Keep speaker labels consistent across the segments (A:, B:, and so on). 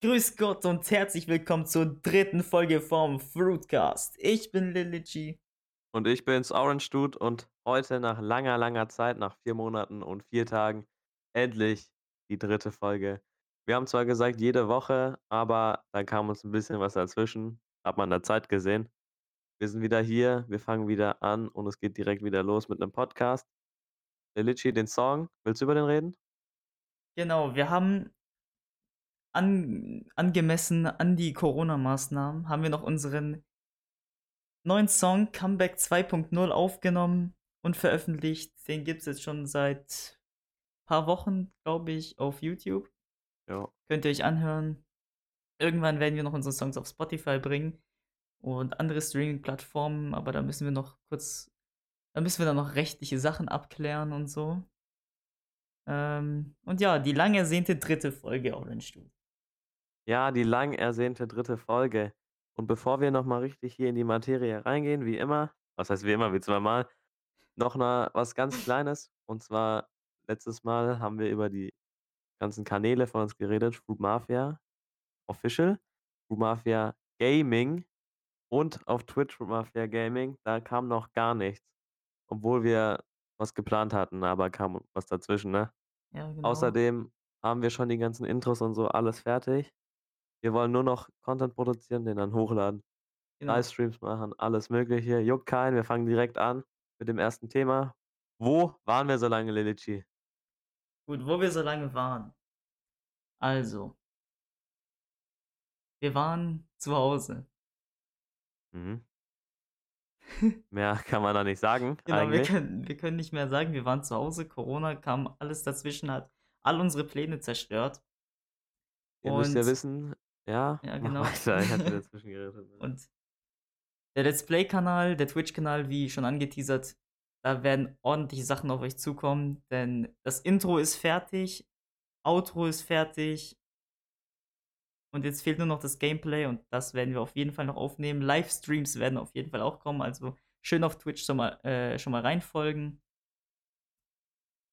A: Grüß Gott und herzlich willkommen zur dritten Folge vom Fruitcast. Ich bin Lilici.
B: Und ich bin's, Orange Dude, und heute nach langer, langer Zeit, nach vier Monaten und vier Tagen, endlich die dritte Folge. Wir haben zwar gesagt, jede Woche, aber da kam uns ein bisschen was dazwischen, hat man in der Zeit gesehen. Wir sind wieder hier, wir fangen wieder an und es geht direkt wieder los mit einem Podcast. Lilici, den Song, willst du über den reden?
A: Genau, wir haben an, angemessen an die Corona-Maßnahmen, haben wir noch unseren neuen Song Comeback 2.0 aufgenommen und veröffentlicht. Den gibt es jetzt schon seit paar Wochen, glaube ich, auf YouTube.
B: Ja.
A: Könnt ihr euch anhören. Irgendwann werden wir noch unsere Songs auf Spotify bringen und andere Streaming-Plattformen, aber da müssen wir noch kurz, da müssen wir dann noch rechtliche Sachen abklären und so. Ähm, und ja, die lang ersehnte dritte Folge Orange Dude.
B: Ja, die lang ersehnte dritte Folge. Und bevor wir nochmal richtig hier in die Materie reingehen, wie immer, was heißt wie immer, wie zweimal, noch mal was ganz Kleines. Und zwar, letztes Mal haben wir über die ganzen Kanäle von uns geredet. Fruit Mafia Official, Fruit Mafia Gaming und auf Twitch Fruit Mafia Gaming. Da kam noch gar nichts. Obwohl wir was geplant hatten, aber kam was dazwischen, ne?
A: Ja, genau.
B: Außerdem haben wir schon die ganzen Intros und so alles fertig. Wir wollen nur noch Content produzieren, den dann hochladen,
A: genau.
B: Livestreams machen, alles Mögliche. Juckt keinen. Wir fangen direkt an mit dem ersten Thema. Wo waren wir so lange, Lilici?
A: Gut, wo wir so lange waren. Also, wir waren zu Hause.
B: Mhm. Mehr kann man da nicht sagen,
A: Genau, wir können, wir können nicht mehr sagen, wir waren zu Hause, Corona kam, alles dazwischen hat all unsere Pläne zerstört.
B: Ihr müsst ja
A: Und-
B: wissen, ja,
A: Ja, genau.
B: weiter. Ich hatte dazwischen geredet.
A: Und der Let's Play-Kanal, der Twitch-Kanal, wie schon angeteasert, da werden ordentliche Sachen auf euch zukommen, denn das Intro ist fertig, Outro ist fertig und jetzt fehlt nur noch das Gameplay und das werden wir auf jeden Fall noch aufnehmen. Livestreams werden auf jeden Fall auch kommen, also schön auf Twitch schon mal, äh, schon mal reinfolgen.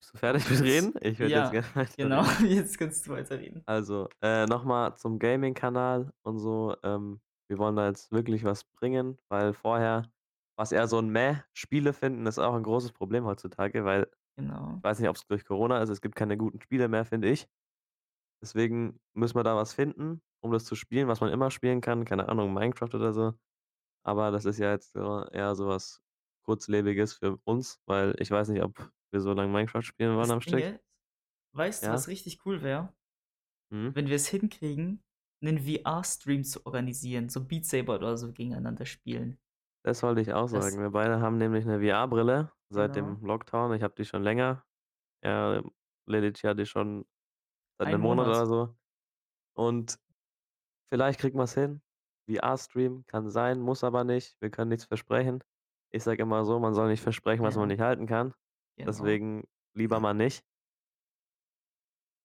B: Bist du fertig mit Reden? Ich würde
A: Ja,
B: jetzt gerne
A: Genau,
B: weiterreden.
A: jetzt kannst du weiterreden.
B: Also, äh, nochmal zum Gaming-Kanal und so. Ähm, wir wollen da jetzt wirklich was bringen, weil vorher war es eher so ein Meh. Spiele finden ist auch ein großes Problem heutzutage, weil
A: Genau.
B: ich weiß nicht, ob es durch Corona ist. Es gibt keine guten Spiele mehr, finde ich. Deswegen müssen wir da was finden, um das zu spielen, was man immer spielen kann. Keine Ahnung, Minecraft oder so. Aber das ist ja jetzt eher so was Kurzlebiges für uns, weil ich weiß nicht, ob wir so lange Minecraft spielen wollen am
A: Das Ding
B: Stück.
A: ist, weißt du,
B: Ja.
A: was richtig cool wäre?
B: Mhm.
A: wenn wir es hinkriegen, einen VR-Stream zu organisieren, so Beat Saber oder so gegeneinander spielen.
B: Das wollte ich auch
A: Das-
B: sagen. Wir beide haben nämlich eine VR-Brille seit
A: Genau.
B: dem Lockdown. Ich habe die schon länger. Ja, Lilic hat die schon seit
A: Ein
B: einem Monat
A: Monat.
B: oder so. Und vielleicht kriegen wir es hin. VR-Stream kann sein, muss aber nicht. Wir können nichts versprechen. Ich sage immer so, man soll nicht versprechen, was man
A: Ja.
B: nicht halten kann.
A: Genau.
B: Deswegen lieber mal nicht.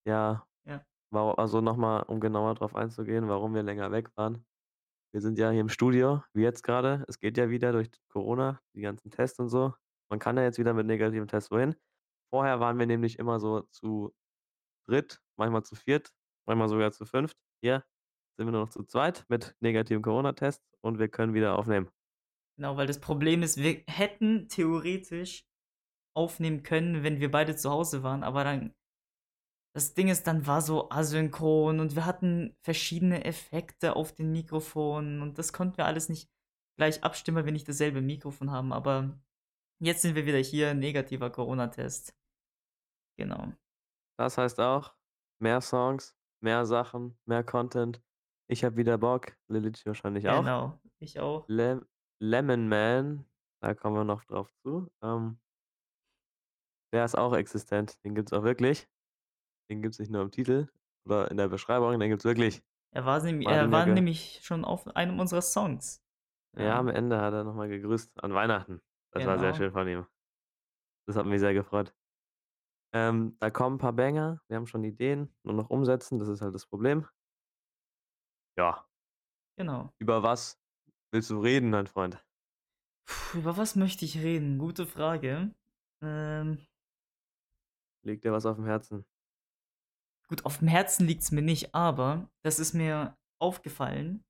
B: Ja.
A: Ja.
B: Wau also nochmal, um genauer drauf einzugehen, warum wir länger weg waren. Wir sind ja hier im Studio, wie jetzt gerade. Es geht ja wieder durch Corona, die ganzen Tests und so. Man kann ja jetzt wieder mit negativen Tests wohin. Vorher waren wir nämlich immer so zu dritt, manchmal zu viert, manchmal sogar zu fünft. Hier sind wir nur noch zu zweit mit negativen Corona-Tests und wir können wieder aufnehmen.
A: Genau, weil das Problem ist, wir hätten theoretisch aufnehmen können, wenn wir beide zu Hause waren, aber dann das Ding ist, dann war so asynchron und wir hatten verschiedene Effekte auf den Mikrofonen und das konnten wir alles nicht gleich abstimmen, weil wir nicht dasselbe Mikrofon haben, aber jetzt sind wir wieder hier, negativer Corona-Test. Genau.
B: Das heißt auch, mehr Songs, mehr Sachen, mehr Content. Ich habe wieder Bock, Lilic wahrscheinlich auch.
A: Genau, ich auch.
B: Lem Lemon Man, da kommen wir noch drauf zu. Ähm, der ist auch existent. Den gibt's auch wirklich. Den gibt's nicht nur im Titel oder in der Beschreibung, den gibt's wirklich.
A: Er war, nämlich, er war nämlich schon auf einem unserer Songs.
B: Ja, am Ende hat er nochmal gegrüßt an Weihnachten. Das war sehr
A: Genau.
B: schön von ihm. Das hat mich sehr gefreut. Ähm, da kommen ein paar Banger. Wir haben schon Ideen, nur noch umsetzen, das ist halt das Problem. Ja,
A: Genau.
B: über was willst du reden, mein Freund?
A: Puh, über was möchte ich reden? Gute Frage. Ähm,
B: Liegt dir was auf dem Herzen?
A: Gut, aufm Herzen liegt's mir nicht, aber das ist mir aufgefallen.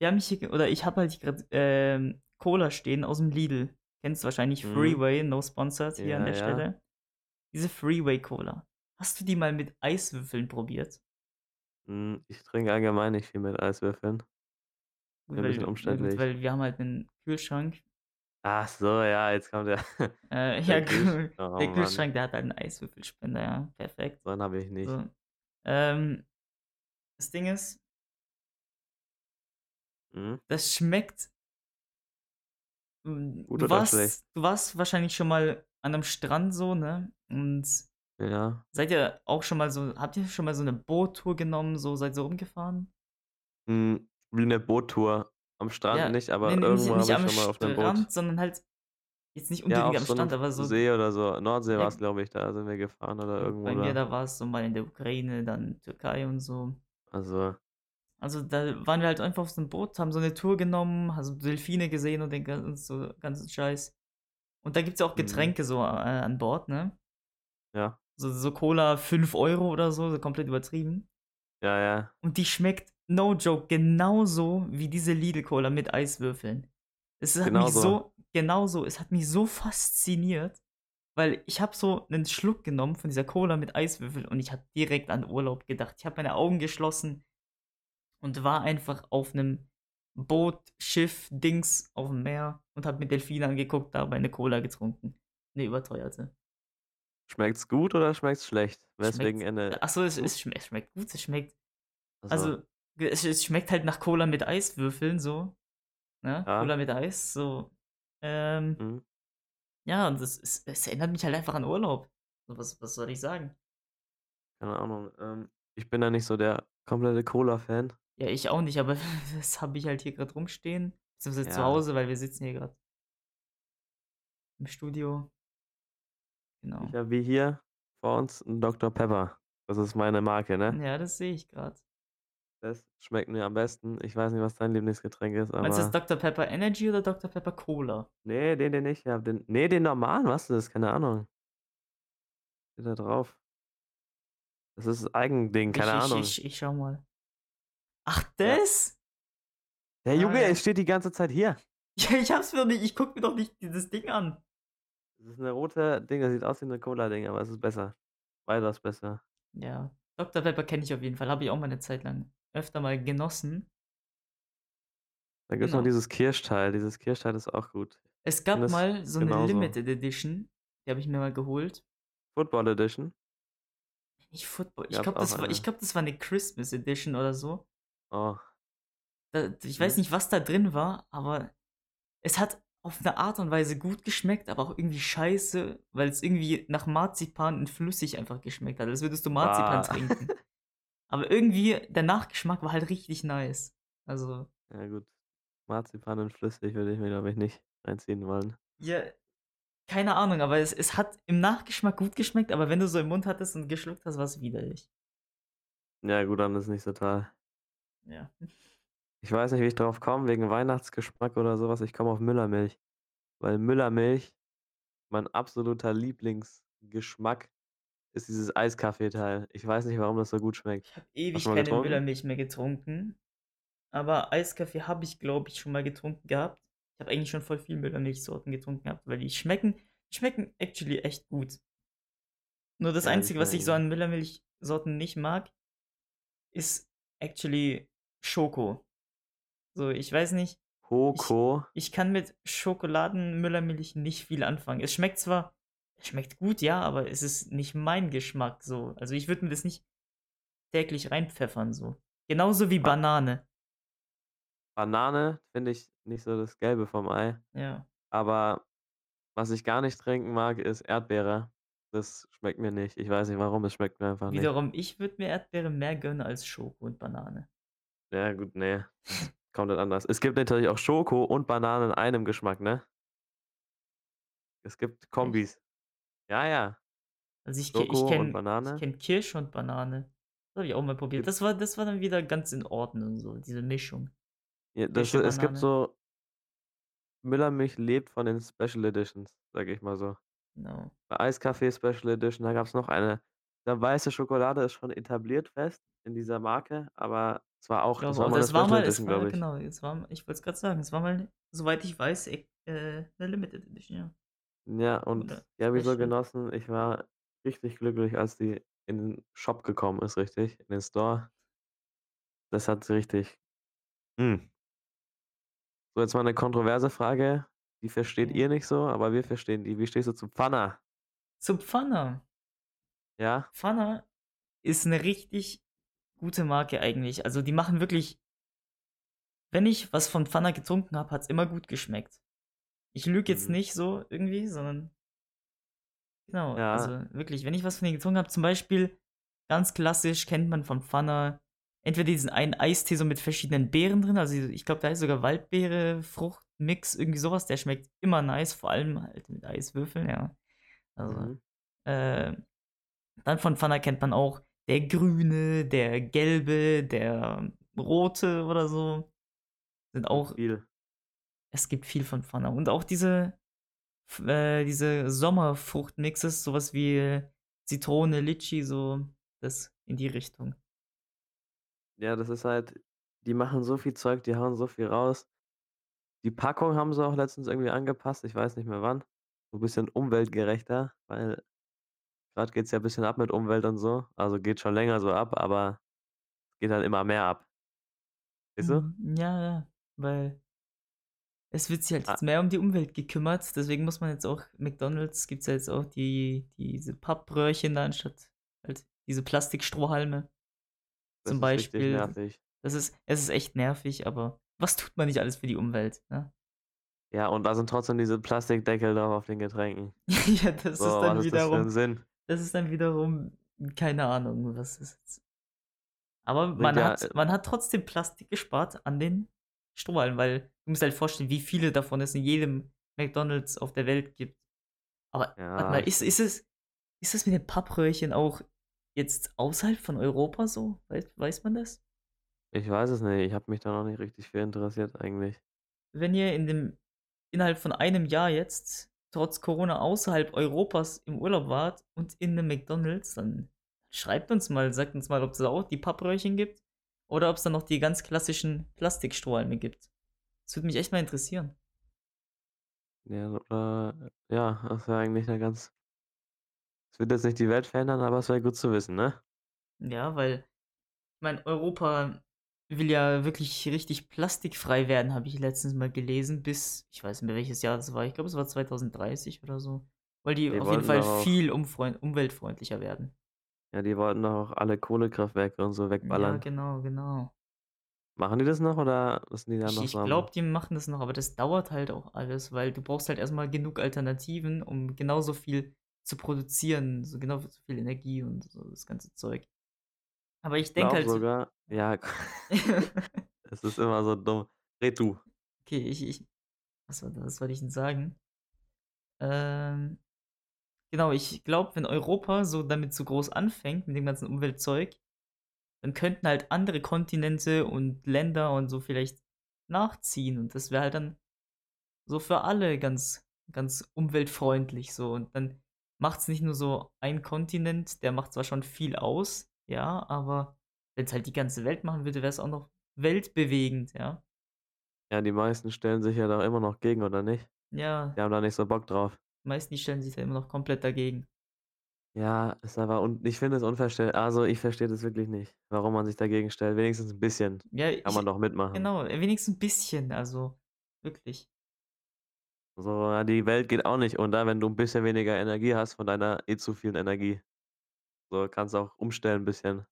A: Wir haben hier oder ich habe halt grad, ähm, Cola stehen aus'm Lidl. Kennst du wahrscheinlich
B: Mhm.
A: Freeway, no sponsored hier an
B: Ja,
A: der
B: ja.
A: Stelle. Diese Freeway Cola. Hast du die mal mit Eiswürfeln probiert?
B: Hm, ich trinke allgemein nicht viel mit Eiswürfeln.
A: Gut,
B: Mir 'n bisschen
A: weil ja gut,
B: umständlich.
A: weil wir haben halt 'nen Kühlschrank.
B: Ach so, ja, jetzt kommt der
A: Äh, ja
B: der
A: gut,
B: oh
A: der
B: Mann.
A: Kühlschrank, der hat halt 'n Eiswürfelspender, ja, perfekt.
B: So einen habe ich nicht.
A: So, ähm, das Ding ist
B: Mhm.
A: das schmeckt hm,
B: Gut
A: du
B: oder schlecht?
A: warst du warst wahrscheinlich schon mal an 'nem Strand so, ne? Und
B: Ja.
A: seid ihr auch schon mal so habt ihr schon mal so 'ne Boottour genommen, so seid so rumgefahren?
B: Hm, wie 'ne Boottour. Am Strand
A: Ja,
B: nicht,
A: ne,
B: aber
A: ne, nicht
B: irgendwo habe ich schon mal auf 'nem Boot
A: Strand, sondern halt jetzt nicht
B: Ja,
A: unbedingt
B: auf
A: am
B: so
A: Strand, aber so
B: See oder so. Nordsee
A: ja
B: war's, glaube ich, da sind wir gefahren oder irgendwo
A: bei mir,
B: da.
A: da war's so mal in der Ukraine, dann Türkei und so.
B: Also
A: Also, da waren wir halt einfach auf so 'nem Boot, haben so 'ne Tour genommen, also Delfine gesehen und den gan so ganzen Scheiß. Und da gibt's ja auch
B: Mhm.
A: Getränke so, äh, an Bord, ne?
B: Ja.
A: So so Cola 5 € oder so, so komplett übertrieben.
B: Ja, ja.
A: Und die schmeckt, no joke, genauso wie diese Lidl-Cola mit Eiswürfeln. Es hat mich
B: Genauso.
A: so genauso, es hat mich so fasziniert, weil ich habe so 'nen Schluck genommen von dieser Cola mit Eiswürfeln und ich habe direkt an Urlaub gedacht. Ich habe meine Augen geschlossen und war einfach auf 'nem Boot, Schiff, Dings aufm Meer und habe mir Delfine angeguckt, dabei 'ne Cola getrunken, 'ne überteuerte.
B: Schmeckt's gut oder schmeckt's schlecht? Weswegen
A: Schmeckt
B: Ende
A: ach so, es es schme es schmeckt gut, es schmeckt
B: Ach so.
A: also, es es schmeckt halt nach Cola mit Eiswürfeln so, ne?
B: Ja.
A: Cola mit Eis, so. Ähm
B: Mhm.
A: ja, und es es es erinnert mich halt einfach an Urlaub. Was was soll ich sagen?
B: Keine Ahnung, ähm, ich bin da nicht so der komplette Cola-Fan.
A: Ja, ich auch nicht, aber das habe ich halt hier grad rumstehen, beziehungsweise zu
B: Ja.
A: Hause, weil wir sitzen hier grad im Studio.
B: Ich
A: Genau.
B: habe wie hier vor uns 'n Dr. Pepper. Das ist meine Marke, ne?
A: Ja, das sehe ich grad.
B: Das schmeckt mir am besten. Ich weiß nicht, was dein Lieblingsgetränk ist,
A: Meinst du das
B: aber
A: Dr. Pepper Energy oder Dr. Pepper Cola?
B: Ne, den den ich habe, den ne, den normalen, was ist das? Keine Ahnung. Steht da drauf. Das ist Eigending,
A: Ich
B: keine
A: ich
B: Ahnung.
A: ich ich schaue mal. Ach,
B: Ja.
A: das?
B: Hey
A: Ah,
B: Junge,
A: ja.
B: es steht die ganze Zeit hier.
A: Ja, ich habe es mir nicht ich gucke mir doch nicht dieses Ding an.
B: Das ist 'ne rote Ding, das sieht aus wie 'ne Cola-Ding, aber es ist besser. Weitaus besser.
A: Ja, Dr. Pepper kenne ich auf jeden Fall, habe ich auch mal 'ne Zeit lang öfter mal genossen.
B: Da gibt's noch
A: Genau.
B: dieses Kirschteil. Dieses Kirschteil ist auch gut.
A: Es
B: Und
A: gab mal so
B: genauso.
A: Limited Edition, die habe ich mir mal geholt.
B: Football Edition?
A: Nicht Football, ich glaube, das war ich
B: eine.
A: glaube, das war 'ne Christmas Edition oder so.
B: Oh.
A: Äh, d ich weiß nicht, was da drin war, aber es hat auf 'ne Art und Weise gut geschmeckt, aber auch irgendwie scheiße, weil's irgendwie nach Marzipan in flüssig einfach geschmeckt hat, als würdest du Marzipan
B: Bah.
A: trinken. Aber irgendwie der Nachgeschmack war halt richtig nice. Also
B: Ja gut. Marzipan in flüssig würde ich mir, glaube ich, nicht reinziehen wollen.
A: Ja, keine Ahnung, aber es es hat im Nachgeschmack gut geschmeckt, aber wenn du so im Mund hattest und geschluckt hast, war's widerlich.
B: Ja gut, dann ist nicht so toll.
A: Ja.
B: Ich weiß nicht, wie ich drauf komme, wegen Weihnachtsgeschmack oder so was. Ich komme auf Müllermilch, weil Müllermilch mein absoluter Lieblingsgeschmack ist dieses Eiskaffeeteil. Ich weiß nicht, warum das so gut schmeckt.
A: Ich habe ewig keine
B: getrunken?
A: Müllermilch mehr getrunken, aber Eiskaffee habe ich, glaube ich, schon mal getrunken gehabt. Ich habe eigentlich schon voll viel Müllermilchsorten getrunken gehabt, weil die schmecken die schmecken actually echt gut. Nur das
B: Ja,
A: Einzige, was ich so an Müllermilchsorten nicht mag ist actually Schoko. So, ich weiß nicht, ich
B: Hoko?
A: ich kann mit Schokoladen-Müllermilch nicht viel anfangen. Es schmeckt zwar schmeckt gut, ja, aber es ist nicht mein Geschmack so. Also, ich würde mir das nicht täglich reinpfeffern so. Genauso wie
B: Ba
A: Banane.
B: Banane finde ich nicht so das Gelbe vom Ei.
A: Ja.
B: Aber was ich gar nicht trinken mag, ist Erdbeere. Das schmeckt mir nicht. Ich weiß nicht warum, es schmeckt mir einfach nicht.
A: Wiederum, ich würde mir Erdbeere mehr gönnen als Schoko und Banane.
B: Ja gut, ne, das ist komplett anders. Es gibt natürlich auch Schoko und Banane in einem Geschmack, ne? Es gibt? Kombis. Ja, ja.
A: Also, ich ke ich
B: Schoko und
A: kenne ich
B: Banane.
A: kenne Kirsche und Banane. Das habe ich auch mal probiert. Das war das war dann wieder ganz in Ordnung so, diese Mischung.
B: Ja, das
A: Kirsche,
B: es gibt
A: Banane.
B: so Müllermilch lebt von den Special Editions, sage ich mal so.
A: Genau.
B: Eiskaffee Special Edition, da gab's noch eine glaube, weiße Schokolade ist schon etabliert fest in dieser Marke, aber es war
A: Ich
B: auch das
A: glaube
B: war
A: auch,
B: mal
A: das war
B: Special
A: mal es
B: Edition,
A: war
B: glaube ich.
A: genau, es war ich wollte es grad sagen, es war mal, soweit ich weiß, e äh, 'ne Limited Edition, ja.
B: Ja,
A: Oder
B: und die habe ich so genossen. Ich war richtig glücklich, als die in den Shop gekommen ist, richtig, in den Store. Das hat richtig hm. So, jetzt mal 'ne kontroverse Frage, die versteht
A: Ja.
B: ihr nicht so, aber wir verstehen die. Wie stehst du zu Pfanner?
A: Zu Pfanner?
B: Ja?
A: Pfanner ist 'ne richtig gute Marke eigentlich. Also, die machen wirklich wenn ich was von Pfanner getrunken habe, hat's immer gut geschmeckt. Ich lüge jetzt
B: Mhm.
A: nicht so irgendwie, sondern genau, also
B: Ja.
A: wirklich, wenn ich was von denen getrunken habe zum Beispiel, ganz klassisch kennt man von Pfanner entweder diesen einen Eistee so mit verschiedenen Beeren drin, also ich glaube, da ist sogar Waldbeere, Fruchtmix, irgendwie so was, der schmeckt immer nice, vor allem halt mit Eiswürfeln, ja. Also,
B: Mhm.
A: äh, dann von Pfanner kennt man auch der grüne, der gelbe, der rote oder so. Sind auch
B: viel.
A: Es gibt viel von Pfanner und auch diese äh, diese Sommerfruchtmixes, so was wie Zitrone, Litschi, so das in die Richtung.
B: Ja, das ist halt die machen so viel Zeug, die hauen so viel raus. Die Packung haben sie auch letztens irgendwie angepasst, ich weiß nicht mehr wann. So bisschen umweltgerechter, weil grad geht's ja bisschen ab mit Umwelt und so. Also, geht schon länger so ab, aber geht halt immer mehr ab. Weißt du?
A: Mhm, ja, ja, weil es wird sich halt
B: Ah.
A: jetzt mehr um die Umwelt gekümmert, deswegen muss man jetzt auch McDonald's gibt's ja jetzt auch die diese Pappröhrchen da anstatt halt diese Plastikstrohhalme.
B: Das
A: Zum Beispiel.
B: nervig.
A: Das ist es ist echt nervig, aber was tut man nicht alles für die Umwelt, ne?
B: Ja, und da sind trotzdem diese Plastikdeckel drauf auf den Getränken.
A: Ja, das
B: So,
A: ist dann
B: was ist das für 'n
A: wiederum
B: Sinn?
A: das ist dann wiederum keine Ahnung, was das ist. Aber
B: Bringt
A: man
B: ja,
A: hat
B: äh
A: man hat trotzdem Plastik gespart an den Strohhalmen, weil du musst halt vorstellen, wie viele davon es in jedem McDonald's auf der Welt gibt. Aber warte
B: Ja,
A: mal,
B: ich
A: ist ist es ist es mit den Pappröhrchen auch jetzt außerhalb von Europa so? Weiß weiß man das?
B: Ich weiß es nicht. Ich habe mich da noch nicht richtig für interessiert eigentlich.
A: Wenn ihr in dem innerhalb von einem Jahr jetzt trotz Corona außerhalb Europas im Urlaub wart und in 'nem McDonald's, dann schreibt uns mal, sagt uns mal, ob's da auch die Pappröhrchen gibt oder ob's da noch die ganz klassischen Plastikstrohhalme gibt. Das würde mich echt mal interessieren.
B: Ja, äh, ja, das wäre eigentlich 'ne ganz es wird jetzt nicht die Welt verändern, aber es wäre gut zu wissen, ne?
A: Ja, weil ich meine, Europa will ja wirklich richtig plastikfrei werden, habe ich letztens mal gelesen, bis ich weiß nicht mehr, welches Jahr das war. Ich glaube, es war 2030 oder so. Weil die
B: Die
A: auf jeden Fall viel umweltfreundlicher werden.
B: Ja, die wollten doch auch alle Kohlekraftwerke und so
A: Ja,
B: wegballern.
A: genau, genau.
B: Machen die das noch oder sind die da
A: Ich
B: noch
A: ich glaube, die machen das noch, aber das dauert halt auch alles, weil du brauchst halt erst mal genug Alternativen, um genauso viel zu produzieren, so genau so viel Energie und so das ganze Zeug. Aber ich denke
B: Glaube
A: halt
B: sogar ja, es ist immer so dumm. Red du.
A: Okay, ich ich was war was wollte ich denn sagen? Ähm, genau, ich glaube, wenn Europa so damit so groß anfängt mit dem ganzen Umweltzeug, dann könnten halt andere Kontinente und Länder und so vielleicht nachziehen und das wäre halt dann so für alle ganz ganz umweltfreundlich so. Und dann macht's nicht nur so ein Kontinent, der macht zwar schon viel aus, ja, aber wenn's halt die ganze Welt machen würde, wäre es auch noch weltbewegend, ja.
B: Ja, die meisten stellen sich ja da immer noch gegen, oder nicht?
A: Ja.
B: Die haben da nicht so Bock drauf.
A: Die meisten, die stellen sich da immer noch komplett dagegen.
B: Ja, ist aber un ich finde es unverständ also, ich verstehe das wirklich nicht, warum man sich dagegen stellt. Wenigstens 'n bisschen
A: Ja,
B: kann
A: ich
B: man doch mitmachen.
A: genau, wenigstens 'n bisschen, also wirklich.
B: So, ja, die Welt geht auch nicht unter, wenn du 'n bisschen weniger Energie hast von deiner eh zu vielen Energie. So, kannst auch umstellen 'n bisschen.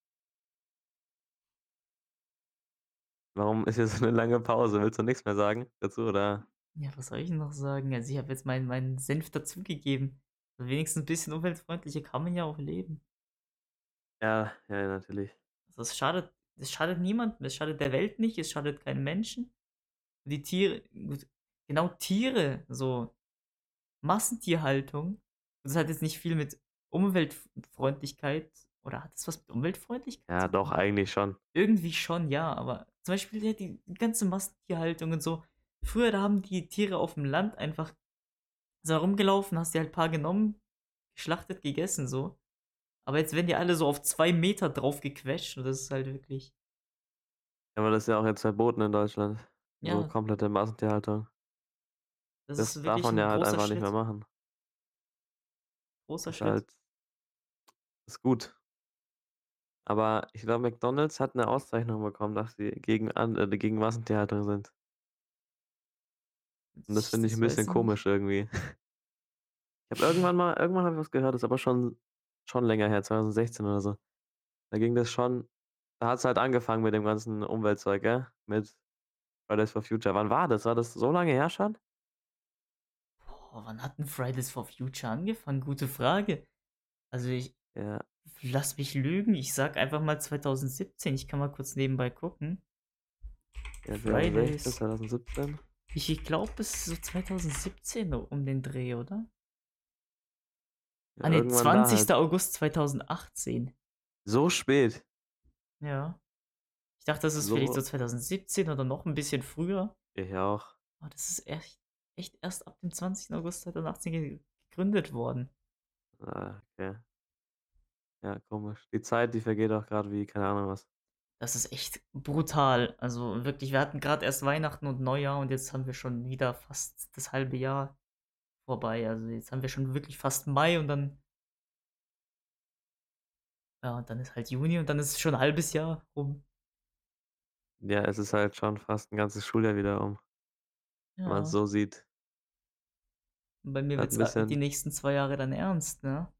B: Warum ist jetzt so 'ne lange Pause? Willst du nix mehr sagen dazu, oder?
A: Ja, was soll ich noch sagen? Also, ich habe jetzt meinen meinen Senf dazugegeben. Wenigstens 'n bisschen umweltfreundlicher kann man ja auch leben.
B: Ja, ja, natürlich.
A: Also, es schadet es schadet niemandem, es schadet der Welt nicht, es schadet keinen Menschen. Die Tiere gut, genau Tiere, so Massentierhaltung, das hat jetzt nicht viel mit Umweltf Freundlichkeit oder hat das was mit Umweltfreundlichkeit
B: Ja,
A: zu
B: doch,
A: tun?
B: eigentlich schon.
A: Irgendwie schon, ja, aber zum Beispiel ja die ganze Massentierhaltung und so. Früher, da haben die Tiere auf'm Land einfach so rumgelaufen, hast dir halt paar genommen, geschlachtet, gegessen so. Aber jetzt werden die alle so auf 2 Meter drauf gequetscht und das ist halt wirklich
B: Ja, aber das ist ja auch jetzt verboten in Deutschland. So
A: Ja.
B: komplette Massentierhaltung.
A: Das
B: Das
A: ist
B: darf man ja halt einfach nicht mehr
A: Schritt.
B: machen.
A: Großer
B: Ist
A: Schritt.
B: halt ist gut. Aber ich glaube, McDonald's hat 'ne Auszeichnung bekommen, dass sie gegen äh, gegen Massentierhaltung sind. Und das finde ich
A: das
B: 'n
A: weiß
B: bisschen komisch irgendwie. Ich habe irgendwann mal irgendwann habe ich was gehört, ist aber schon schon länger her, 2016 oder so. Da ging das schon da hat's halt angefangen mit dem ganzen Umweltzeug, gell? Mit Fridays for Future. Wann war das? War das so lange her schon?
A: Boah, wann hat 'n Fridays for Future angefangen? Gute Frage. Also, ich
B: Ja.
A: lass mich lügen, ich sage einfach mal 2017. Ich kann mal kurz nebenbei gucken.
B: Ja, 2016,
A: Fridays.
B: 2017?
A: Ich glaube, es ist so 2017 um den Dreh, oder?
B: Ja,
A: Ah, ne,
B: irgendwann da
A: 20.
B: halt.
A: August 2018.
B: So spät?
A: Ja. Ich dachte, das ist vielleicht so
B: So
A: 2017 oder noch 'n bisschen früher.
B: Ich auch.
A: Aber das ist echt echt erst ab dem 20. August 2018 ge gegründet worden.
B: Ah, okay. Ja, komisch. Die Zeit, die vergeht auch grad wie keine Ahnung was.
A: Das ist echt brutal. Also, wirklich, wir hatten grad erst Weihnachten und Neujahr und jetzt haben wir schon wieder fast das halbe Jahr vorbei. Also, jetzt haben wir schon wirklich fast Mai und dann ja, und dann ist halt Juni und dann ist schon 'n halbes Jahr rum.
B: Ja, es ist halt schon fast 'n ganzes Schuljahr wieder um. Wenn man's
A: Ja.
B: so sieht.
A: Bei mir
B: Halt
A: wird's
B: 'n
A: a die nächsten 2 Jahre dann ernst, ne?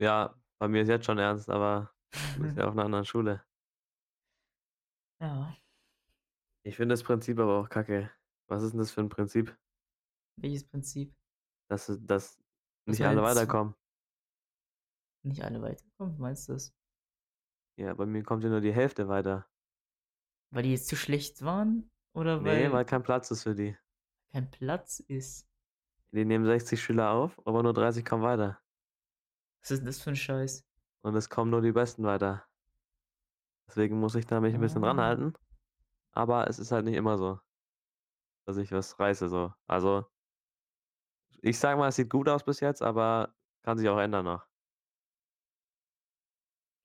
B: Ja, bei mir ist jetzt schon ernst, aber du bist ja auf 'ner anderen Schule.
A: Ja.
B: Ich finde das Prinzip aber auch kacke. Was ist 'n das für 'n Prinzip?
A: Welches Prinzip?
B: Dass dass nicht alle weiterkommen.
A: Nicht alle weiterkommen, meinst du das?
B: Ja, bei mir kommt ja nur die Hälfte weiter.
A: Weil die jetzt zu schlecht waren oder
B: weil
A: weil
B: kein Platz ist für die.
A: kein Platz ist?
B: Die nehmen 60 Schüler auf, aber nur 30 kommen weiter.
A: Was ist 'n das für 'n Scheiß?
B: Und es kommen nur die Besten weiter. Deswegen muss ich da mich 'n bisschen
A: Ah.
B: ranhalten. Aber es ist halt nicht immer so dass ich was reiße so. Also ich sage mal, es sieht gut aus bis jetzt, aber kann sich auch ändern noch.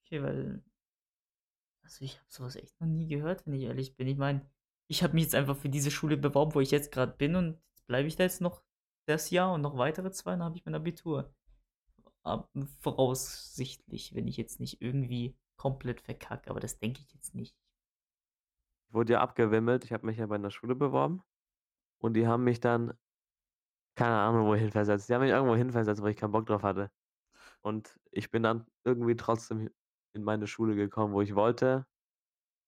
A: Okay, weil also, ich habe so was echt noch nie gehört, wenn ich ehrlich bin. Ich meine, ich habe mich jetzt einfach für diese Schule beworben, wo ich jetzt grad bin und jetzt bleibe ich da jetzt noch das Jahr und noch weitere 2, dann habe ich mein Abitur. Ab voraussichtlich, wenn ich jetzt nicht irgendwie komplett verkacke, aber das denke ich jetzt nicht.
B: Ich wurde ja abgewimmelt. Ich habe mich ja bei 'ner Schule beworben und die haben mich dann keine Ahnung wohin versetzt. Die haben mich irgendwo hinversetzt, wo ich keinen Bock drauf hatte. Und ich bin dann irgendwie trotzdem in meine Schule gekommen, wo ich wollte,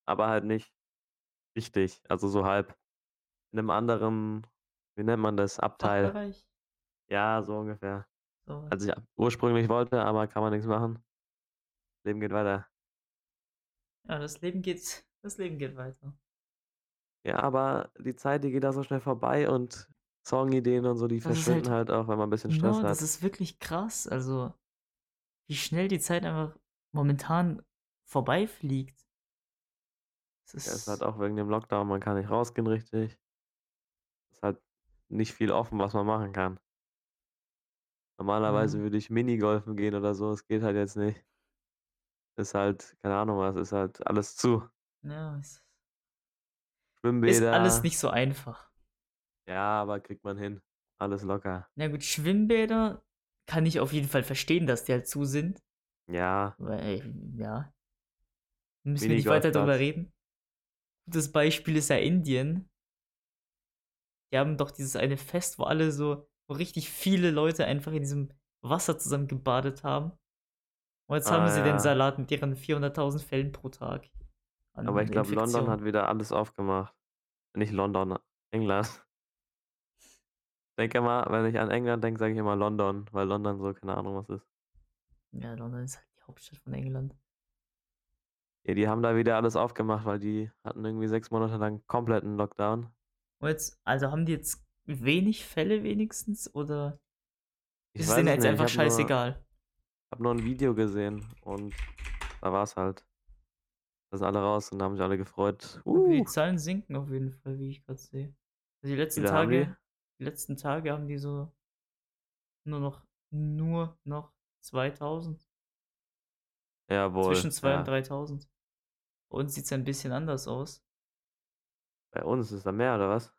B: aber halt nicht richtig, also so halb. In 'nem anderen wie nennt man das, Abteil.
A: Fachbereich?
B: Ja, so ungefähr.
A: So was.
B: Als ich ursprünglich wollte, aber kann man nix machen. Leben geht weiter.
A: Ja, das Leben geht das Leben geht weiter.
B: Ja, aber die Zeit, die geht da so schnell vorbei und Songideen und so, die
A: Das ist
B: verschwinden
A: halt
B: halt auch, wenn man 'n bisschen Stress
A: ne, das
B: hat.
A: ist wirklich krass. Also, wie schnell die Zeit einfach momentan vorbeifliegt. Das
B: Ja, ist halt
A: ist
B: auch wegen dem Lockdown. Man kann nicht rausgehen richtig. Ist halt nicht viel offen, was man machen kann. Normalerweise
A: Ja.
B: würde ich Minigolfen gehen oder so. Es geht halt jetzt nicht. Ist halt keine Ahnung was, ist halt alles zu.
A: Ja, es ist alles
B: Schwimmbäder
A: nicht so einfach.
B: Ja, aber kriegt man hin. Alles locker.
A: Na gut, Schwimmbäder kann ich auf jeden Fall verstehen, dass die halt zu sind.
B: Ja.
A: Weil ja. Müssen wir nicht weiter drüber
B: Minigolfplatz.
A: reden. Gutes Beispiel ist ja Indien. Die haben doch dieses eine Fest, wo alle so wo richtig viele Leute einfach in diesem Wasser zusammen gebadet haben. Und jetzt haben
B: Ah,
A: sie den
B: ja.
A: Salat mit ihren 400.000 Fällen pro Tag
B: Aber ich glaube, London hat wieder alles aufgemacht. Nicht London, England. Denke immer, wenn ich an England denke, sage ich immer London, weil London so keine Ahnung was ist.
A: Ja, London ist halt die Hauptstadt von England.
B: Ja, die haben da wieder alles aufgemacht, weil die hatten irgendwie 6 Monate lang kompletten Lockdown.
A: Und jetzt also, haben die jetzt wenig Fälle wenigstens oder
B: Ich
A: ist es denen jetzt
B: nicht. Ich
A: einfach scheißegal?
B: Habe nur 'n Video gesehen und da war's halt. Da sind alle raus und haben sich alle gefreut.
A: Okay, die
B: Uh.
A: Zahlen sinken auf jeden Fall, wie ich grad sehe. Also, die letzten
B: Viele haben die?
A: Tage die letzten Tage haben die so nur noch nur noch 2.000.
B: Jawohl,
A: Zwischen 2 und
B: ja.
A: 3.000. Bei uns sieht's ja 'n bisschen anders aus.
B: Bei uns ist da mehr oder was?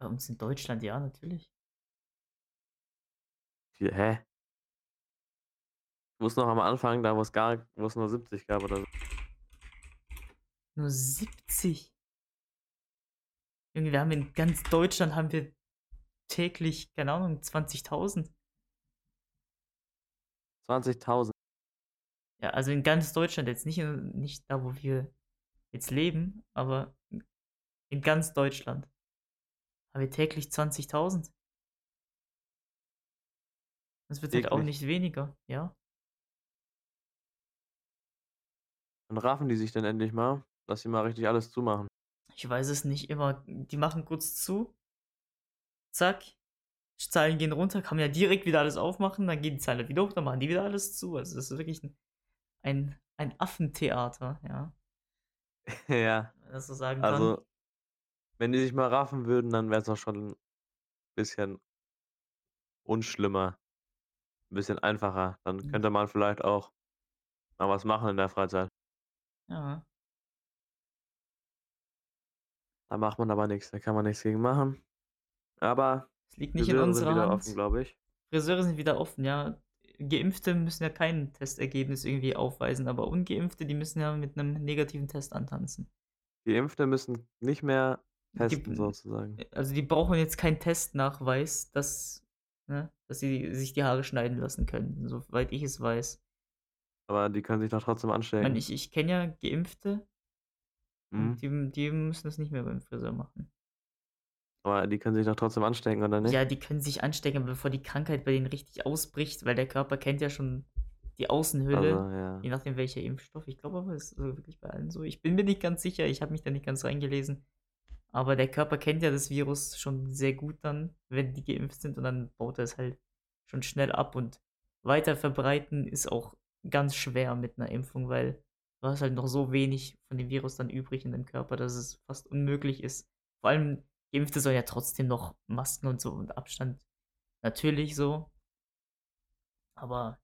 A: Bei uns in Deutschland, ja, natürlich.
B: Hä? Ich wusste noch am Anfang, da wo's gar wo's nur 70 gab oder so.
A: Nur 70? Junge, wir haben in ganz Deutschland haben wir täglich, keine Ahnung, 20.000.
B: 20.000.
A: Ja, also in ganz Deutschland jetzt, nicht in nicht da, wo wir jetzt leben, aber in ganz Deutschland haben wir täglich 20.000. Das wird halt auch nicht weniger, ja.
B: Wann raffen die sich denn endlich mal, dass sie mal richtig alles zumachen?
A: Ich weiß es nicht immer. Die machen kurz zu. Zack. Zahlen gehen runter, kann man ja direkt wieder alles aufmachen, dann gehen die Zahlen wieder hoch, dann machen die wieder alles zu. Also, das ist wirklich 'n ein ein Affentheater, ja.
B: Ja.
A: Wenn das so sagen kann.
B: Also, wenn die sich mal raffen würden, dann wär's auch schon bisschen unschlimmer. 'N bisschen einfacher. Dann
A: Hm.
B: könnte man vielleicht auch mal was machen in der Freizeit.
A: Ja.
B: Da macht man aber nix, da kann man nix gegen machen. Aber
A: Es liegt nicht in
B: Friseure sind
A: unserer
B: wieder
A: Hand.
B: offen, glaube ich.
A: Friseure sind wieder offen, ja. Geimpfte müssen ja kein Testergebnis irgendwie aufweisen, aber Ungeimpfte, die müssen ja mit 'nem negativen Test antanzen.
B: Geimpfte müssen nicht mehr testen
A: 'n
B: sozusagen.
A: äh, also, die brauchen jetzt keinen Testnachweis, dass ne, dass sie sich die Haare schneiden lassen können, soweit ich es weiß.
B: Aber die können sich doch trotzdem
A: Ich
B: anstecken.
A: ich ich kenne ja Geimpfte
B: Mhm.
A: die die müssen das nicht mehr beim Friseur machen.
B: Aber die können sich doch trotzdem anstecken, oder nicht?
A: Ja, die können sich anstecken, bevor die Krankheit bei denen richtig ausbricht, weil der Körper kennt ja schon die Außenhülle,
B: Also, ja.
A: je nachdem welcher Impfstoff. Ich glaube aber, es ist wirklich bei allen so. Ich bin mir nicht ganz sicher, ich habe mich da nicht ganz reingelesen. Aber der Körper kennt ja das Virus schon sehr gut dann, wenn die geimpft sind und dann baut er es halt schon schnell ab und weiter verbreiten ist auch ganz schwer mit 'ner Impfung, weil du hast halt noch so wenig von dem Virus dann übrig in deinem Körper, dass es fast unmöglich ist. Vor allem Geimpfte sollen ja trotzdem noch Masken und so und Abstand natürlich so. Aber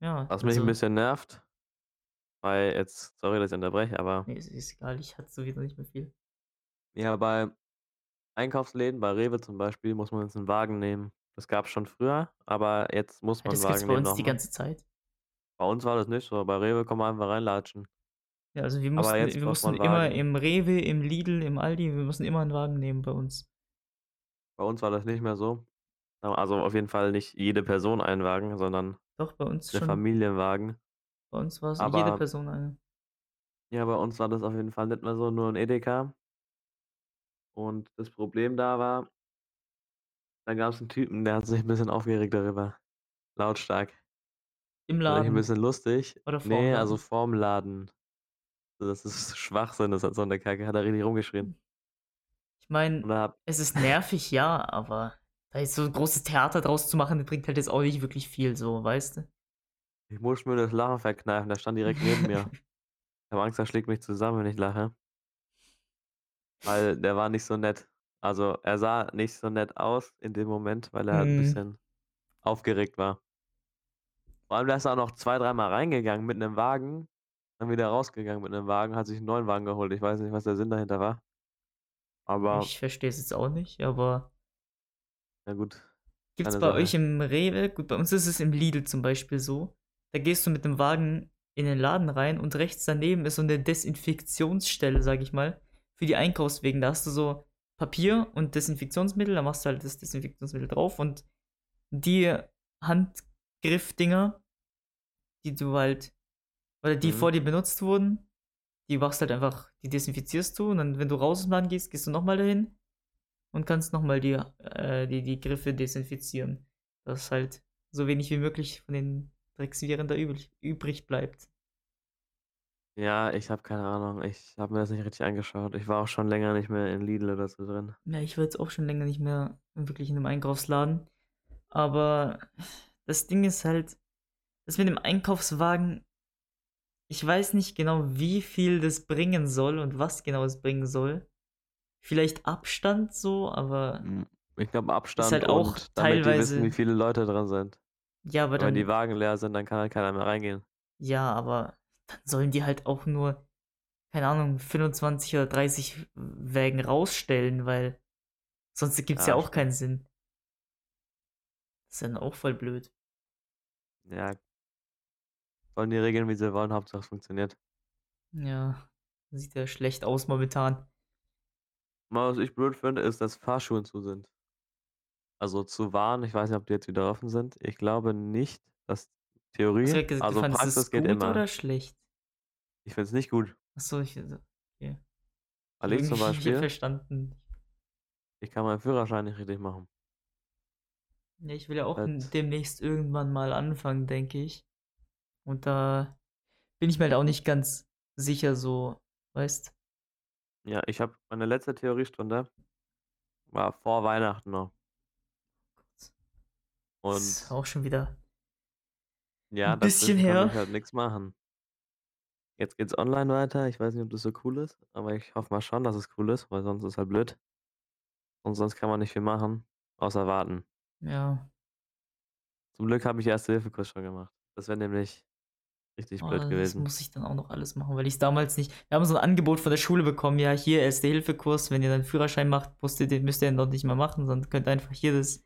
A: ja,
B: Was mich 'n
A: also
B: bisschen nervt, weil jetzt sorry, dass ich unterbreche, aber
A: Ne, es ist egal, ich hatte sowieso nicht mehr viel.
B: Ja, bei Einkaufsläden, bei Rewe zum Beispiel, muss man jetzt 'n Wagen nehmen. Das gab's schon früher, aber jetzt muss
A: Ja,
B: man 'n
A: das gibt's
B: Wagen
A: bei uns die
B: nochmal.
A: ganze Zeit.
B: Bei uns war das nicht so. Bei Rewe kann man einfach reinlatschen.
A: Ja, also wir mussten wir mussten immer im Rewe, im Lidl, im Aldi wir mussten immer 'n Wagen nehmen bei uns.
B: Bei uns war das nicht mehr so. Also, auf jeden Fall nicht jede Person einen Wagen, sondern
A: Doch, bei uns
B: der
A: schon.
B: Familienwagen.
A: Bei uns war jede
B: Aber
A: Person eine.
B: Ja, bei uns war das auf jeden Fall nicht mehr so, nur 'n Edeka. Und das Problem da war da gab's 'n Typen, der hat sich 'n bisschen aufgeregt darüber, lautstark.
A: Im
B: Fand ich 'n
A: Laden
B: bisschen lustig.
A: oder vorm
B: Ne, also
A: Laden?
B: vorm Laden. Das ist Schwachsinn, das hat so 'ne Kacke, hat er richtig rumgeschrien.
A: Ich meine, es ist nervig, ja, aber da jetzt so 'n großes Theater draus zu machen, das bringt halt jetzt auch nicht wirklich viel so, weißt du?
B: Ich musste mir das Lachen verkneifen, der stand direkt neben mir. Ich habe Angst, er schlägt mich zusammen, wenn ich lache. Weil der war nicht so nett. Also, er sah nicht so nett aus in dem Moment, weil er
A: Mhm.
B: bisschen aufgeregt war. Vor allem, der ist auch noch zwei dreimal reingegangen mit 'nem Wagen, dann wieder rausgegangen mit 'nem Wagen, hat sich 'n neuen Wagen geholt. Ich weiß nicht, was der Sinn dahinter war. Aber
A: Ich verstehe es jetzt auch nicht, aber
B: Ja gut,
A: Gibt's
B: deine
A: bei
B: Sache.
A: euch im Rewe gut, bei uns ist es im Lidl zum Beispiel so, da gehst du mit dem Wagen in den Laden rein und rechts daneben ist so 'ne Desinfektionsstelle, sage ich mal, für die Einkaufswegen. Da hast du so Papier und Desinfektionsmittel, da machst du halt das Desinfektionsmittel drauf und die Handgriffdinger, die du halt oder die
B: Mhm.
A: vor dir benutzt wurden, die machst halt einfach die desinfizierst du und dann, wenn du raus aus'm Laden gehst, gehst du noch mal dahin und kannst noch mal die äh, die die Griffe desinfizieren, dass halt so wenig wie möglich von den Drecksviren da übrig übrig bleibt.
B: Ja, ich habe keine Ahnung. Ich habe mir das nicht richtig angeschaut. Ich war auch schon länger nicht mehr in Lidl oder so drin.
A: Ja, ich war jetzt auch schon länger nicht mehr wirklich in 'nem Einkaufsladen. Aber das Ding ist halt, das mit dem Einkaufswagen ich weiß nicht genau, wie viel das bringen soll und was genau es bringen soll. Vielleicht Abstand so, aber
B: Hm, Ich glaube Abstand
A: halt auch
B: die wissen, wie
A: teilweise
B: viele Leute drin sind.
A: Ja, aber
B: Aber wenn die
A: dann
B: Wagen leer sind, dann kann halt keiner mehr reingehen.
A: Ja, aber dann sollen die halt auch nur, keine Ahnung, 25 oder 30 Wägen rausstellen, weil sonst gibt's ja
B: Ja,
A: auch keinen. Sinn. Das ist dann auch voll blöd.
B: Ja. Sollen die regeln, wie sie wollen, Hauptsache es funktioniert.
A: Ja, sieht ja schlecht aus momentan.
B: Mal, was ich blöd finde, ist, dass Fahrschulen zu sind. Also, zu Waren, ich weiß nicht, ob die jetzt wieder offen sind. Ich glaube nicht, dass Theorie
A: grad gesagt,
B: also
A: fandest
B: Praxis
A: es
B: geht
A: gut oder
B: immer.
A: schlecht?
B: Ich finde es nicht gut.
A: Ach so, ich okay.
B: Weil
A: habe
B: ich zum
A: irgendwie ich
B: Beispiel
A: verstanden.
B: ich kann meinen Führerschein nicht richtig machen.
A: Ja, ich will ja auch n
B: Halt
A: demnächst irgendwann mal anfangen, denke ich. Und da bin ich mir halt auch nicht ganz sicher so, weißt?
B: Ja, ich habe meine letzte Theoriestunde war vor Weihnachten noch.
A: Ist
B: Und
A: auch schon wieder
B: ja,
A: 'n bisschen
B: dazwischen
A: her.
B: ich halt nix machen. Jetzt geht's online weiter. Ich weiß nicht, ob das so cool ist, aber ich hoffe mal schon, dass es cool ist, weil sonst ist halt blöd. Und sonst kann man nicht viel machen, außer warten.
A: Ja.
B: Zum Glück habe ich Erste-Hilfe-Kurs schon gemacht. Das wäre nämlich richtig
A: Oh,
B: blöd
A: das
B: gewesen.
A: muss ich dann auch noch alles machen, weil ich's damals nicht wir haben so 'n Angebot von der Schule bekommen: „Ja, hier Erste-Hilfe-Kurs, wenn ihr dann Führerschein macht, musst ihr den müsst ihr den noch nicht mal machen, sondern könnt einfach hier das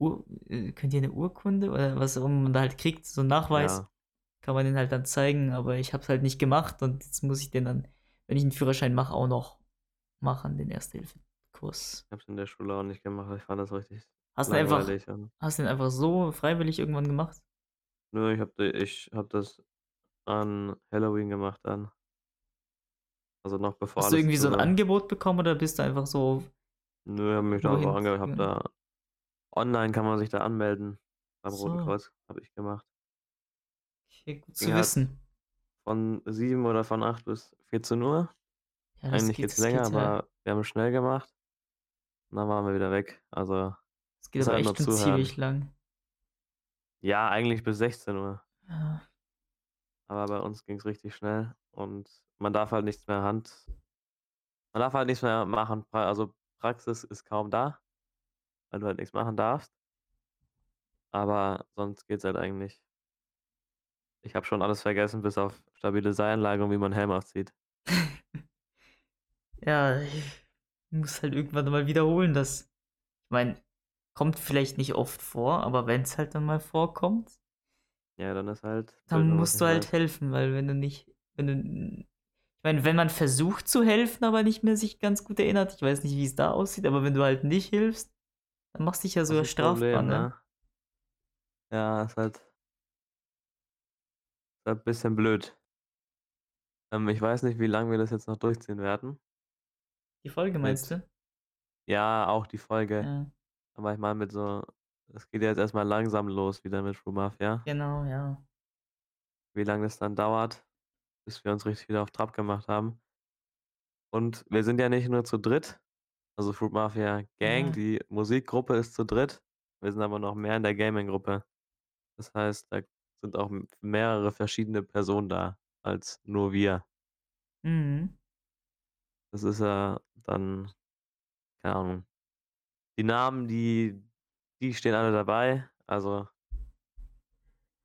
A: Ur äh, könnt ihr 'ne Urkunde oder was auch immer man da halt kriegt, so 'n Nachweis,
B: Ja.
A: kann man den halt dann zeigen, aber ich habe es halt nicht gemacht und jetzt muss ich den dann, wenn ich 'n Führerschein mache, auch noch machen, den Erste-Hilfe-Kurs.
B: Ich habe es in der Schule auch nicht gemacht. Ich fand das richtig
A: Hast du einfach hast du den einfach so freiwillig irgendwann gemacht?
B: Nö, ich habe ich habe das an Halloween gemacht dann. Also, noch bevor
A: Hast du irgendwie so
B: zu
A: 'n
B: war.
A: Angebot bekommen oder bist du einfach so
B: Nö, habe mich da
A: nur
B: einfach
A: hin
B: ange habe
A: gegangen?
B: da online kann man sich da anmelden beim Roten
A: so.
B: Kreuz, habe ich gemacht.
A: Okay, gut zu
B: Ging
A: wissen.
B: von 7 oder von 8 bis 14:00.
A: Ja, das
B: Eigentlich
A: geht das
B: länger,
A: geht ja
B: aber wir haben es schnell gemacht. Und dann waren wir wieder weg. Also,
A: Das geht aber echt schon ziemlich lang.
B: Ja, eigentlich bis 16:00.
A: Ja.
B: Aber bei uns ging's richtig schnell und man darf halt nichts mehr Hand man darf halt nichts mehr machen. Also, Praxis ist kaum da, weil du halt nix machen darfst. Aber sonst geht's halt eigentlich. Ich habe schon alles vergessen, bis auf stabile Seilanlage und wie man Helm aufzieht.
A: Ja, ich muss halt irgendwann mal wiederholen, das ich meine, kommt vielleicht nicht oft vor, aber wenn's halt dann mal vorkommt
B: Ja, dann ist halt
A: dann
B: wenn
A: musst du halt
B: weiß.
A: helfen, weil wenn du nicht wenn du ich meine, wenn man versucht zu helfen, aber nicht mehr sich ganz gut erinnert, ich weiß nicht, wie's da aussieht, aber wenn du halt nicht hilfst, dann machst dich ja sogar strafbar,
B: Problem,
A: ne?
B: ne? Ja, ist halt ist halt bisschen blöd. Ähm, ich weiß nicht, wie lang wir das jetzt noch durchziehen werden.
A: Die Folge meinst
B: Mit
A: du?
B: ja, auch die Folge.
A: Ja.
B: Aber ich meine mit so es geht ja jetzt erst mal langsam los wieder mit Fruit Mafia.
A: Genau, ja.
B: Wie lang das dann dauert, bis wir uns richtig wieder auf Trab gemacht haben. Und wir sind ja nicht nur zu dritt, also Fruit Mafia Gang,
A: Ja.
B: die Musikgruppe ist zu dritt. Wir sind aber noch mehr in der Gaming-Gruppe. Das heißt, da sind auch mehrere verschiedene Personen da als nur wir.
A: Mhm.
B: Das ist ja dann keine Ahnung. Die Namen, die die stehen alle dabei. Also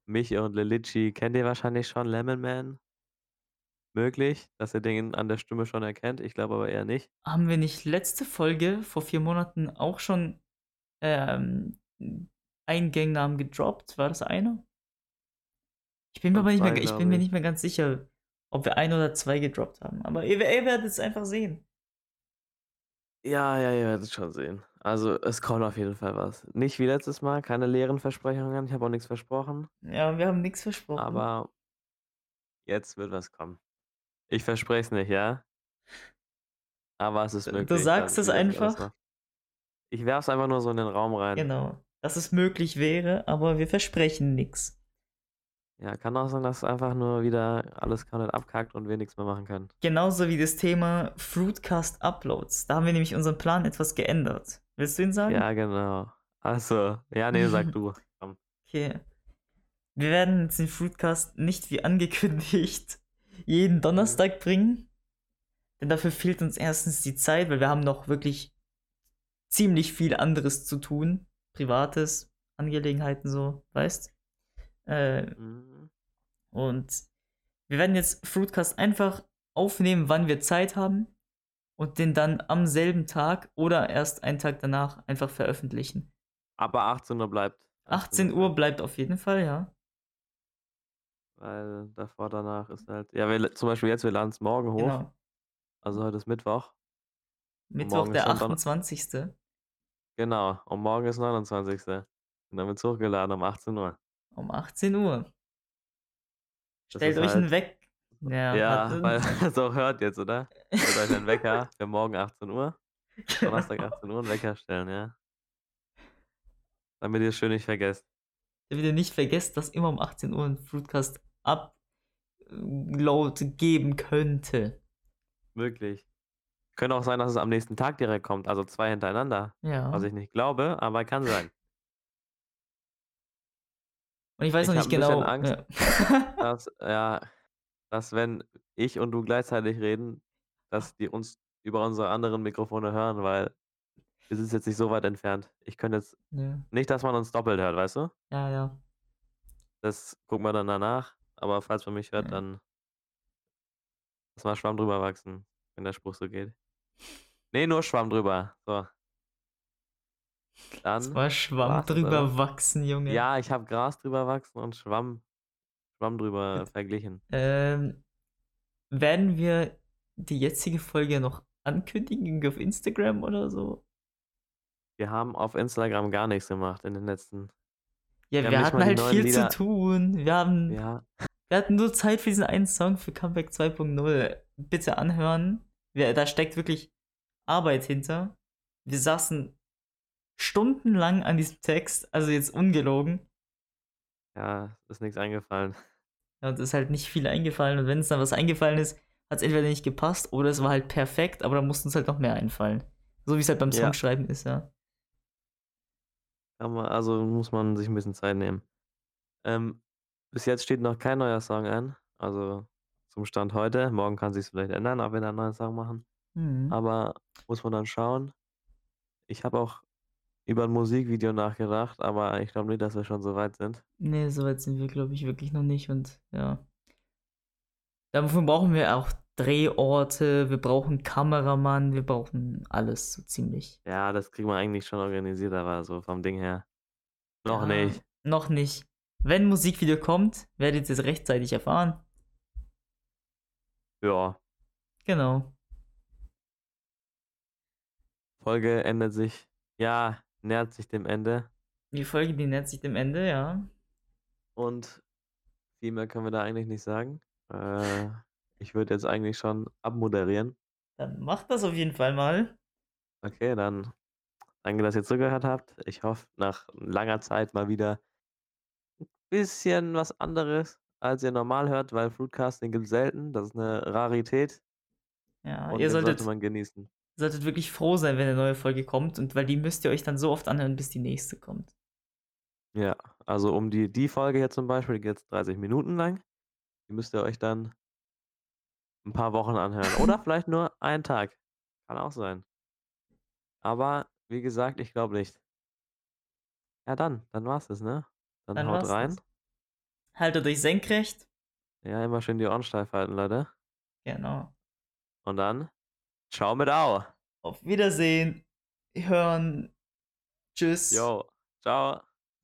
B: mich und Lilitschi kennt ihr wahrscheinlich schon, Lemon Man. Möglich, dass ihr den an der Stimme schon erkennt. Ich glaube aber eher nicht.
A: Haben wir nicht letzte Folge vor 4 Monaten auch schon, ähm, einen Gangnamen gedroppt? War das einer? Ich bin mir aber nicht mehr
B: 2,
A: g ich bin mir
B: ich.
A: nicht mehr ganz sicher, ob wir 1 oder 2 gedroppt haben. Aber ihr ihr werdet's einfach sehen.
B: Ja, ja, ihr werdet's schon sehen. Also, es kommt auf jeden Fall was. Nicht wie letztes Mal, keine leeren Versprechungen. Ich habe auch nix versprochen.
A: Ja, wir haben nix versprochen.
B: Aber jetzt wird was kommen. Ich verspreche es nicht, ja? Aber es ist
A: Äh,
B: möglich,
A: du sagst es einfach?
B: Ich werfe es einfach nur so in den Raum rein.
A: Genau, dass es möglich wäre, aber wir versprechen nix.
B: Ja, kann auch sein, dass einfach nur wieder alles komplett abkackt und wir nix mehr machen können.
A: Genauso wie das Thema Fruitcast Uploads. Da haben wir nämlich unseren Plan etwas geändert. Willst du ihn sagen?
B: Ja, genau. Ach so. Ja, ne, sag du. Komm.
A: Okay. Wir werden jetzt den Fruitcast nicht wie angekündigt jeden. Donnerstag bringen, denn dafür fehlt uns erstens die Zeit, weil wir haben noch wirklich ziemlich viel anderes zu tun. Privates, Angelegenheiten so, weißt? Äh,
B: Mhm.
A: und wir werden jetzt Fruitcast einfach aufnehmen, wann wir Zeit haben und den dann am selben Tag oder erst einen Tag danach einfach veröffentlichen.
B: Aber 18 Uhr bleibt.
A: 18 Uhr bleibt auf jeden Fall, ja.
B: Weil davor, danach ist halt. Ja, wir, zum Beispiel jetzt, wir laden es morgen hoch.
A: Genau.
B: Also heute ist Mittwoch.
A: Mittwoch, der
B: ist schon Donner-
A: 28.
B: Genau. Und morgen ist 29. Und dann wird es hochgeladen um 18 Uhr.
A: um 18 Uhr.
B: Das
A: Stellt euch einen
B: halt-
A: Weck. Ja,
B: Ja, weil so hört jetzt, oder? Stellt euch einen Wecker für morgen 18 Uhr. Donnerstag 18 Uhr einen Wecker stellen, ja. Damit ihr es schön nicht vergesst.
A: Damit ihr nicht vergesst, dass immer um 18 Uhr ein Fruitcast Upload geben könnte.
B: Wirklich. Könnte auch sein, dass es am nächsten Tag direkt kommt, also zwei hintereinander.
A: Ja.
B: Was ich nicht glaube, aber kann sein.
A: Und ich weiß
B: ich
A: noch nicht genau.
B: Angst.
A: Ja.
B: Dass, ja, dass wenn ich und du gleichzeitig reden, dass die uns über unsere anderen Mikrofone hören, weil wir sind jetzt nicht so weit entfernt. Ich könnte jetzt
A: ja.
B: nicht, dass man uns doppelt hört, weißt du?
A: ja, ja.
B: Das gucken wir dann danach. Aber falls man mich hört,
A: Ja.
B: dann lass mal Schwamm drüber wachsen, wenn der Spruch so geht. Nee, nur Schwamm drüber. So. Dann.
A: Es war Schwamm
B: das
A: drüber wachsen, Junge.
B: Ja, ich habe Gras drüber wachsen und Schwamm, Schwamm drüber
A: Gut.
B: verglichen.
A: Ähm, werden wir die jetzige Folge noch ankündigen auf Instagram oder so?
B: Wir haben auf Instagram gar nichts gemacht in den letzten.
A: Ja,
B: Wir
A: wir hatten halt viel
B: Lieder-
A: zu tun. Wir haben,
B: Ja,
A: wir hatten nur Zeit für diesen einen Song für Comeback 2.0. Bitte anhören. Wir, da steckt wirklich Arbeit hinter. Wir saßen stundenlang an diesem Text, also jetzt ungelogen.
B: ja, ist nichts eingefallen.
A: Ja, und es ist halt nicht viel eingefallen. Und wenn es dann was eingefallen ist, hat es entweder nicht gepasst oder es war halt perfekt, aber da mussten uns halt noch mehr einfallen. So wie es halt beim
B: Ja.
A: Songschreiben ist, ja.
B: Man, also muss man sich ein bisschen Zeit nehmen. Ähm, bis jetzt steht noch kein neuer Song an. Also zum Stand heute. Morgen kann sich vielleicht ändern, ob wir da einen neuen Song machen.
A: Mhm.
B: Aber muss man dann schauen. Ich habe auch über ein Musikvideo nachgedacht, aber ich glaube nicht, dass wir schon so weit sind.
A: Nee, so weit sind wir, glaube ich, wirklich noch nicht. Und ja. Dafür brauchen wir auch Drehorte, wir brauchen Kameramann, wir brauchen alles so ziemlich.
B: Ja, das kriegen wir eigentlich schon organisiert, aber so vom Ding her. Noch
A: Ja,
B: nicht.
A: Noch nicht. Wenn ein Musikvideo kommt, werdet ihr es rechtzeitig erfahren.
B: Ja.
A: Genau.
B: Folge ändert sich. Ja, nähert sich dem Ende.
A: Die Folge, die nähert sich dem Ende, ja.
B: Und viel mehr können wir da eigentlich nicht sagen. Äh, ich würde jetzt eigentlich schon abmoderieren.
A: Dann macht das auf jeden Fall mal.
B: Okay, dann danke, dass ihr zugehört habt. Ich hoffe, nach langer Zeit mal wieder bisschen was anderes, als ihr normal hört, weil Fruitcasting gibt es selten. Das ist eine Rarität
A: Ja,
B: und
A: ihr solltet,
B: sollte man genießen.
A: solltet wirklich froh sein, wenn eine neue Folge kommt und weil die müsst ihr euch dann so oft anhören, bis die nächste kommt.
B: Ja, also um die, die Folge hier zum Beispiel, die geht jetzt 30 Minuten lang. Die müsst ihr euch dann ein paar Wochen anhören. Oder vielleicht nur einen Tag. Kann auch sein. Aber wie gesagt, ich glaube nicht. Ja, dann, dann war's das, ne? Dann,
A: Dann
B: haut rein.
A: das. Haltet euch senkrecht.
B: Ja, immer schön die Ohren steif halten, Leute.
A: Genau.
B: Und dann, ciao mit Au.
A: Auf Wiedersehen. Hören. Tschüss.
B: Yo, ciao.